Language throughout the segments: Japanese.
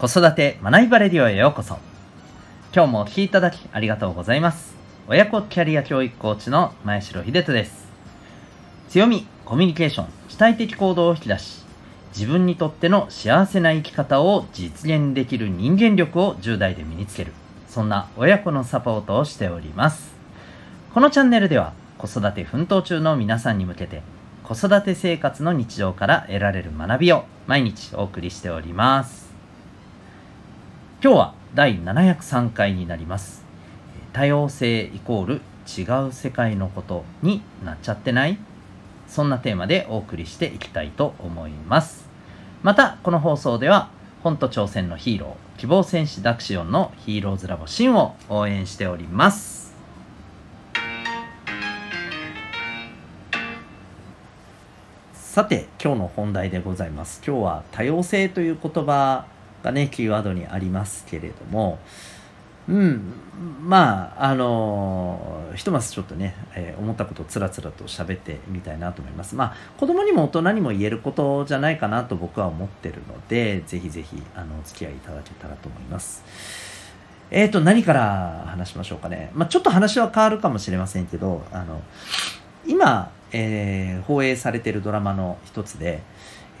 子育て学びバレディオへようこそ。今日もお聴きいただきありがとうございます。親子キャリア教育コーチの前城秀人です。強みコミュニケーション主体的行動を引き出し自分にとっての幸せな生き方を実現できる人間力を10代で身につける。そんな親子のサポートをしております。このチャンネルでは子育て奮闘中の皆さんに向けて子育て生活の日常から得られる学びを毎日お送りしております。今日は第703回になります。多様性イコール違う世界のことになっちゃってない？そんなテーマでお送りしていきたいと思います。またこの放送では本と挑戦のヒーロー希望戦士ダクシオンのヒーローズラボシンを応援しております。さて今日の本題でございます。今日は多様性という言葉がねキーワードにありますけれども。うん。まああのひとまずちょっとね、えー、思ったことをつらつらと喋ってみたいなと思います。まあ子供にも大人にも言えることじゃないかなと僕は思ってるのでぜひぜひあのお付き合いいただけたらと思います。えーと何から話しましょうかね。まあちょっと話は変わるかもしれませんけどあの今えー、放映されてるドラマの一つで、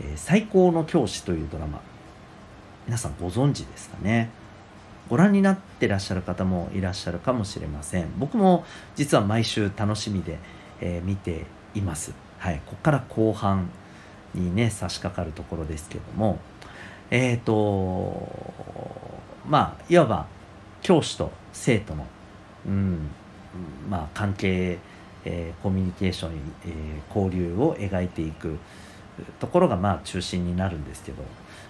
え、最高の教師というドラマ皆さんご存知ですかね？ご覧になってらっしゃる方もいらっしゃるかもしれません。僕も実は毎週楽しみで、えー、見ています。はいここから後半にね差し掛かるところですけども。えっ、ー、とまあいわば教師と生徒のうんまあ関係えー、コミュニケーション、えー、交流を描いていくところがまあ中心になるんですけど、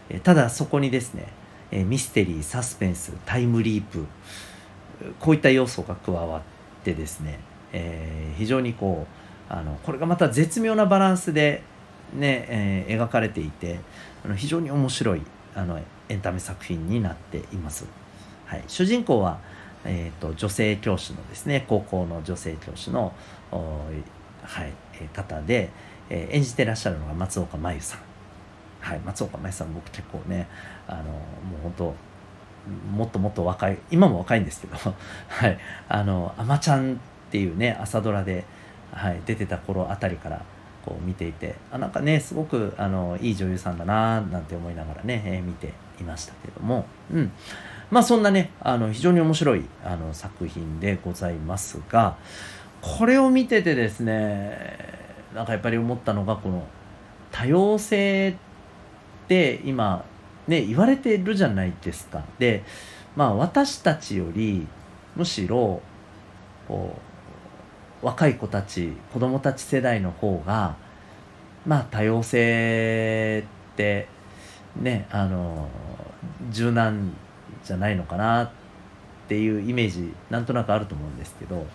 え、ただそこにですね、えミステリーサスペンスタイムリープこういった要素が加わってですね、え非常にこうあのこれがまた絶妙なバランスでね、え描かれていてあの非常に面白いあのエンタメ作品になっています。はい、主人公はえーと、女性教師のですね高校の女性教師の、はい、方で、えー、演じてらっしゃるのが松岡真優さん、はい、松岡真優さん僕結構ねあのもう本当もっともっと若い今も若いんですけど「はい、あのあまちゃん」っていうね朝ドラで、はい、出てた頃あたりからこう見ていてあなんかねすごくあのいい女優さんだななんて思いながらね、えー、見ていましたけどもうん。まあそんなねあの非常に面白いあの作品でございますがこれを見ててですねなんかやっぱり思ったのがこの多様性って今ね言われてるじゃないですか。でまあ私たちよりむしろこう若い子たち子供たち世代の方がまあ多様性ってねあの柔軟じゃないのかなっていうイメージなんとなくあると思うんですけど。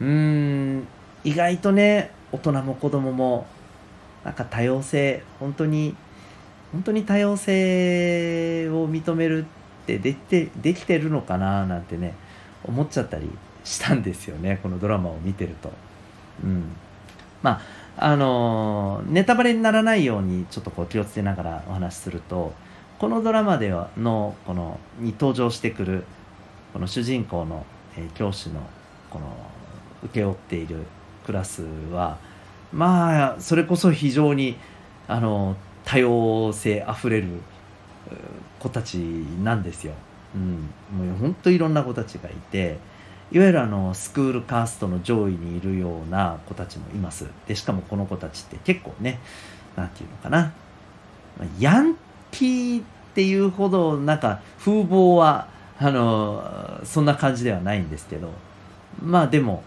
うーん意外とね大人も子供もなんか多様性本当に本当に多様性を認めるってできてできてるのかななんてね思っちゃったりしたんですよねこのドラマを見てると。うん、まああのネタバレにならないようにちょっとこう気をつけながらお話しするとこのドラマではのこのに登場してくるこの主人公の、えー、教師のこの請け負っているクラスはまあそれこそ非常にあの多様性あふれる子たちなんですよ。うん、もう本当いろんな子たちがいていわゆるあのスクールカーストの上位にいるような子たちもいます。でしかもこの子たちって結構ね何て言うのかなヤンキーっていうほどなんか風貌はあのそんな感じではないんですけどまあでも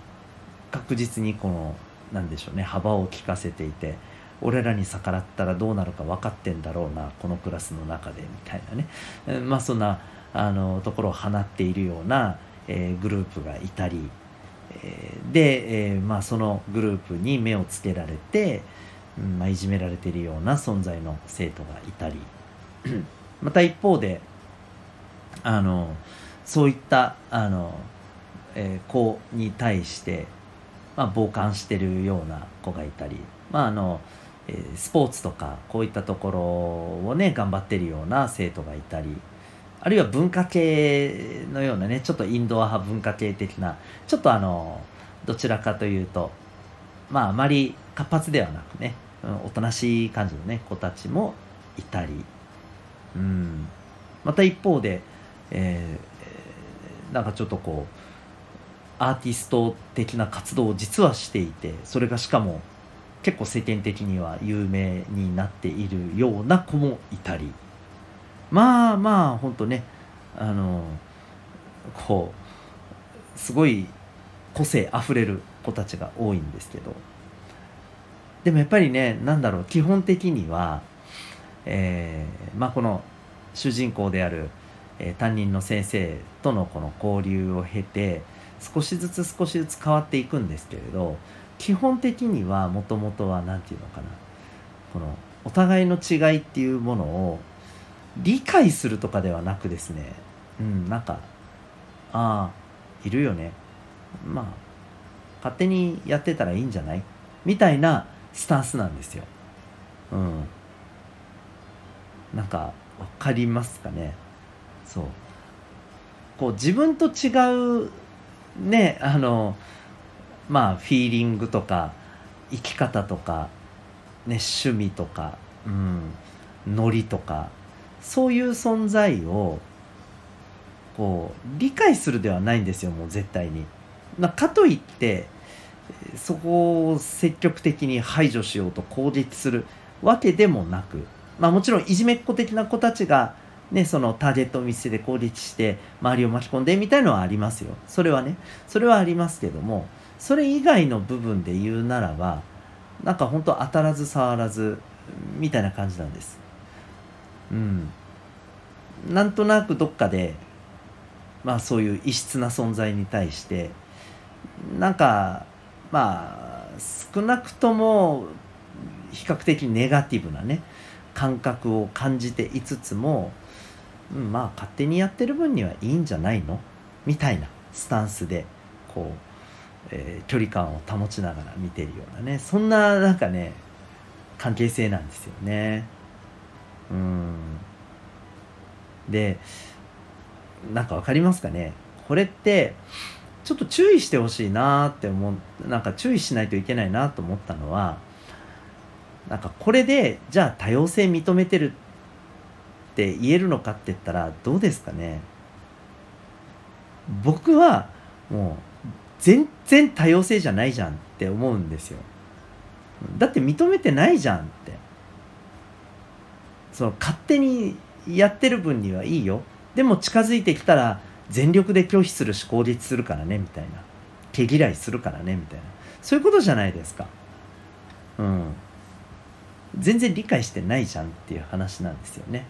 確実にこのなんでしょうね幅を利かせていて俺らに逆らったらどうなるか分かってんだろうなこのクラスの中でみたいなね。まあそんなあのところを放っているような、えー、グループがいたり、えー、で、えー、まあ、そのグループに目をつけられて、うんまあ、いじめられているような存在の生徒がいたり。また一方であのそういったあの、えー、子に対して、まあ、傍観してるような子がいたり、まあ、あのえー、スポーツとかこういったところをね頑張ってるような生徒がいたりあるいは文化系のようなねちょっとインドア派文化系的なちょっとあのどちらかというとまああまり活発ではなくね、うん、おとなしい感じのね子たちもいたり、うん、また一方で、えー、なんかちょっとこうアーティスト的な活動を実はしていてそれがしかも結構世間的には有名になっているような子もいたり。まあまあほんとねあのこうすごい個性あふれる子たちが多いんですけど。でもやっぱりね何だろう基本的には、えー、まあこの主人公である、えー、担任の先生とのこの交流を経て少しずつ少しずつ変わっていくんですけれど基本的にはもともとは何て言うのかな。このお互いの違いっていうものを理解するとかではなくですね。うんなんかああいるよね。まあ勝手にやってたらいいんじゃない？みたいなスタンスなんですよ。うん。なんか分かりますかね？そう。こう自分と違うねあのまあフィーリングとか生き方とか、ね、趣味とか、うん、ノリとかそういう存在をこう理解するではないんですよもう絶対に。まあ、かといってそこを積極的に排除しようと攻撃するわけでもなく、まあ、もちろんいじめっ子的な子たちがね、そのターゲットを見せて攻撃して周りを巻き込んでみたいのはありますよ。それはね。それはありますけどもそれ以外の部分で言うならばなんか本当当たらず触らずみたいな感じなんです。うん。なんとなくどっかでまあそういう異質な存在に対してなんかまあ少なくとも比較的ネガティブなね感覚を感じていつつもうん、まあ勝手にやってる分にはいいんじゃないの？みたいなスタンスでこう、えー、距離感を保ちながら見てるようなね。そんななんかね関係性なんですよね。うん。でなんか分かりますかね？これってちょっと注意してほしいなって思うなんか注意しないといけないなと思ったのはなんかこれでじゃあ多様性認めてるって言えるのかって言ったらどうですかね。僕はもう全然多様性じゃないじゃんって思うんですよ。だって認めてないじゃんって。その勝手にやってる分にはいいよ。でも近づいてきたら全力で拒否するし攻撃するからねみたいな。毛嫌いするからねみたいな。そういうことじゃないですか。うん。全然理解してないじゃんっていう話なんですよね。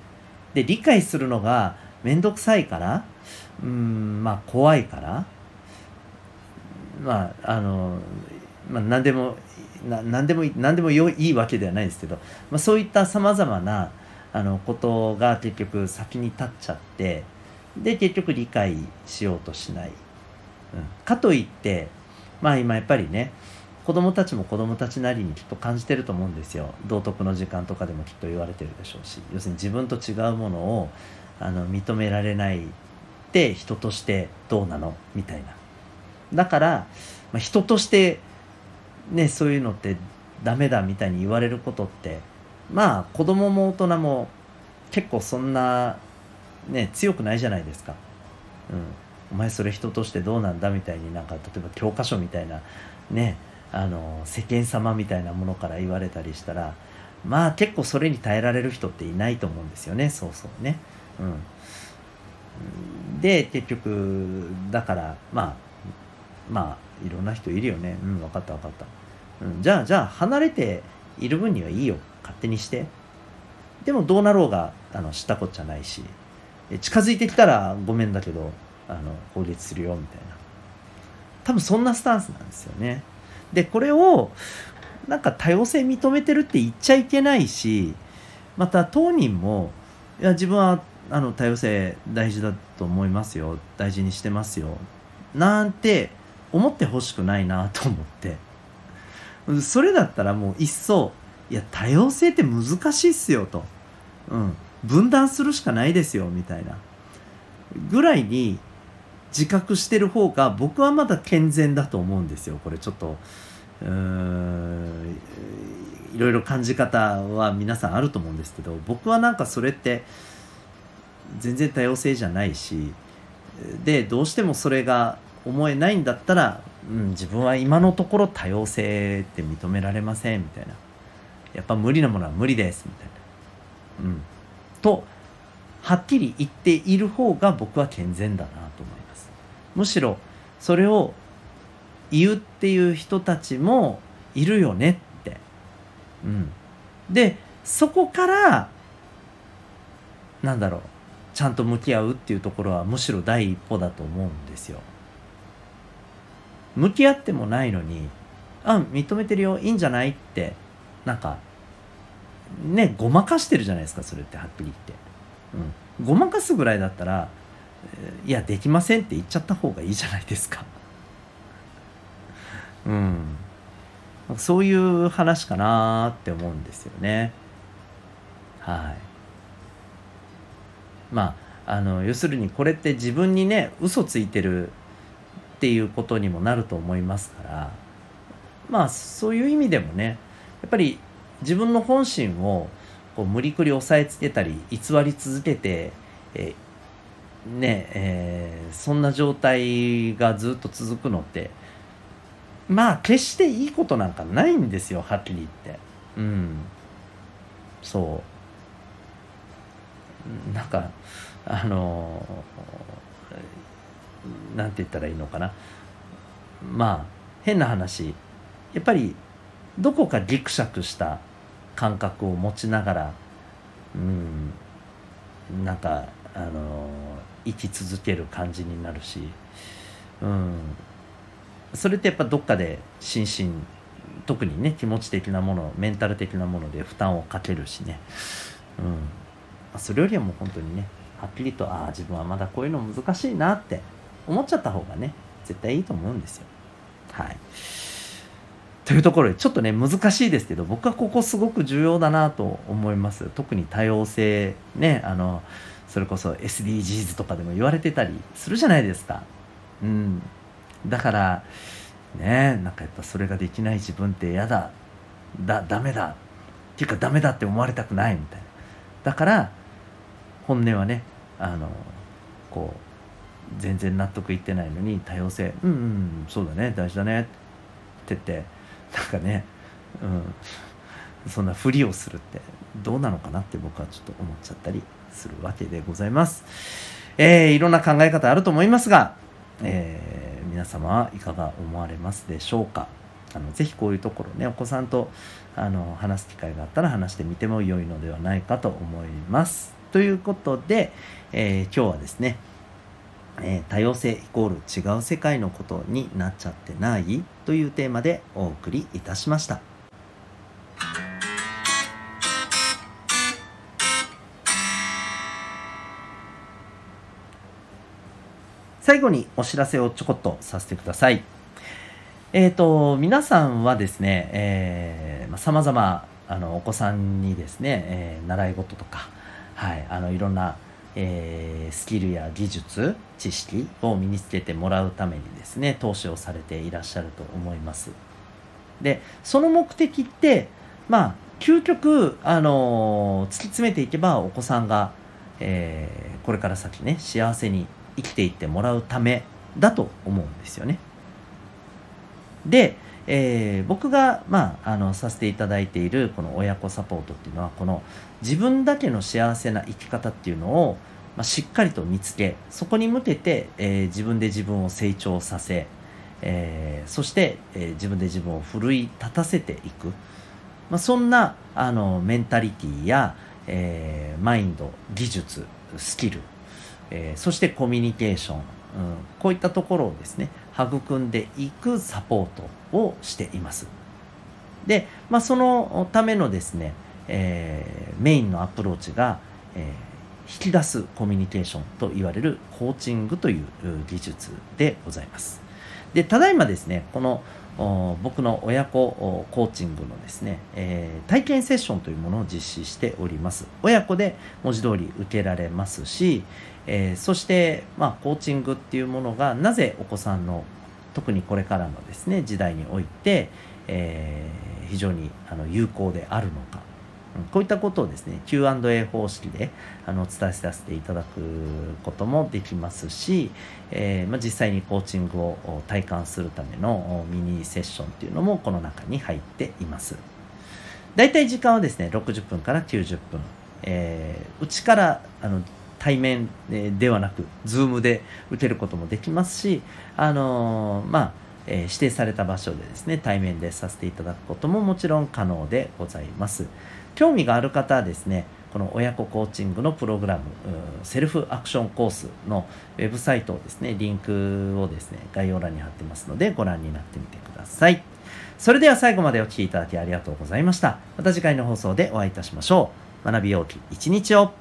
で理解するのが面倒くさいからうんまあ怖いからまああの、まあ、何でもな何でも何でもよいいわけではないですけど、まあ、そういったさまざまなあのことが結局先に立っちゃってで結局理解しようとしない、うん、かといってまあ今やっぱりね子供たちも子供たちなりにきっと感じてると思うんですよ。道徳の時間とかでもきっと言われてるでしょうし。要するに自分と違うものをあの認められないって人としてどうなのみたいな。だから、まあ、人としてねそういうのってダメだみたいに言われることってまあ子供も大人も結構そんなね強くないじゃないですか。うん、お前それ人としてどうなんだみたいになんか例えば教科書みたいなねあの世間様みたいなものから言われたりしたらまあ結構それに耐えられる人っていないと思うんですよねそうそうね。うん、で結局だからまあまあいろんな人いるよね。うん分かった分かった、うん、じゃあじゃあ離れている分にはいいよ。勝手にして。でもどうなろうがあの知ったこっちゃないし。近づいてきたらごめんだけどあの法律するよみたいな。多分そんなスタンスなんですよね。でこれをなんか多様性認めてるって言っちゃいけないしまた当人もいや自分はあの多様性大事だと思いますよ大事にしてますよなんて思ってほしくないなと思って。それだったらもういっそいや多様性って難しいっすよと、うん、分断するしかないですよみたいな。ぐらいに自覚してる方が僕はまだ健全だと思うんですよ。これちょっとうーんいろいろ感じ方は皆さんあると思うんですけど僕はなんかそれって全然多様性じゃないしでどうしてもそれが思えないんだったら、うん、自分は今のところ多様性って認められませんみたいな。やっぱ無理なものは無理ですみたいな。うん。とはっきり言っている方が僕は健全だな。むしろそれを言うっていう人たちもいるよねって、うん、でそこからなんだろう。ちゃんと向き合うっていうところはむしろ第一歩だと思うんですよ。向き合ってもないのにあ認めてるよいいんじゃないって。なんかねごまかしてるじゃないですかそれってはっきり言って、うん、ごまかすぐらいだったらいやできませんって言っちゃった方がいいじゃないですか。うん。そういう話かなって思うんですよね。はい。まああの要するにこれって自分にね嘘ついてるっていうことにもなると思いますから。まあそういう意味でもねやっぱり自分の本心をこう無理くり押さえつけたり偽り続けて、えー、ねえー、そんな状態がずっと続くのってまあ決していいことなんかないんですよはっきり言って。うん。そう。なんかあのなんて言ったらいいのかな。まあ変な話。やっぱりどこかギクシャクした感覚を持ちながらうん。なんかあの生き続ける感じになるしうん。それってやっぱどっかで心身特にね気持ち的なものメンタル的なもので負担をかけるしね。うん。それよりはもう本当にねはっきりとああ自分はまだこういうの難しいなって思っちゃった方がね絶対いいと思うんですよ。はい。というところでちょっとね難しいですけど僕はここすごく重要だなと思います。特に多様性ねあのそれこそ SDGs とかでも言われてたりするじゃないですか。うん。だからねなんかやっぱそれができない自分って嫌だ。だダメだ。っていうかダメだって思われたくないみたいな。だから本音はねあのこう全然納得いってないのに多様性。うんうんそうだね。大事だね。って言ってなんかね、うん、そんなふりをするってどうなのかなって僕はちょっと思っちゃったり。するわけでございます。えー、いろんな考え方あると思いますが、えー、皆様はいかが思われますでしょうか？あのぜひこういうところねお子さんとあの話す機会があったら話してみても良いのではないかと思います。ということで、えー、今日はですねえー、多様性イコール違う世界のことになっちゃってないというテーマでお送りいたしました。最後にお知らせをちょこっとさせてください。えっ、ー、と、皆さんはですね、えー、様々、あの、お子さんにですね、えー、習い事とか、はい、あの、いろんな、えー、スキルや技術知識を身につけてもらうためにですね投資をされていらっしゃると思いますでその目的ってまあ究極、あのー、突き詰めていけばお子さんが、えー、これから先ね幸せに生きていってもらうためだと思うんですよね。でえー、僕が、まあ、あのさせていただいているこの親子サポートっていうのはこの自分だけの幸せな生き方っていうのを、まあ、しっかりと見つけそこに向けて、えー、自分で自分を成長させ、えー、そして、えー、自分で自分を奮い立たせていく、まあ、そんなあのメンタリティーや、えー、マインド技術スキル、えー、そしてコミュニケーション、うん、こういったところをですね育んでいくサポートをしています。で、まあ、そのためのですね、えー、メインのアプローチが、えー、引き出すコミュニケーションと言われるコーチングという技術でございます。で、ただいまですね、この僕の親子コーチングのですね、えー、体験セッションというものを実施しております。親子で文字通り受けられますし、えー、そして、まあ、コーチングっていうものがなぜお子さんの特にこれからのですね時代において、えー、非常にあの有効であるのか。こういったことをですね Q&A 方式であの伝えさせていただくこともできますし、えー、まあ、実際にコーチングを体感するためのミニセッションっていうのもこの中に入っています。大体時間はですね60分から90分、えー、うちからあの対面ではなく Zoom で受けることもできますしあのー、まあえ、指定された場所でですね対面でさせていただくことももちろん可能でございます。興味がある方はですねこの親子コーチングのプログラムセルフアクションコースのウェブサイトをですねリンクをですね概要欄に貼ってますのでご覧になってみてください。それでは最後までお聴きいただきありがとうございました。また次回の放送でお会いいたしましょう。学びようき一日を。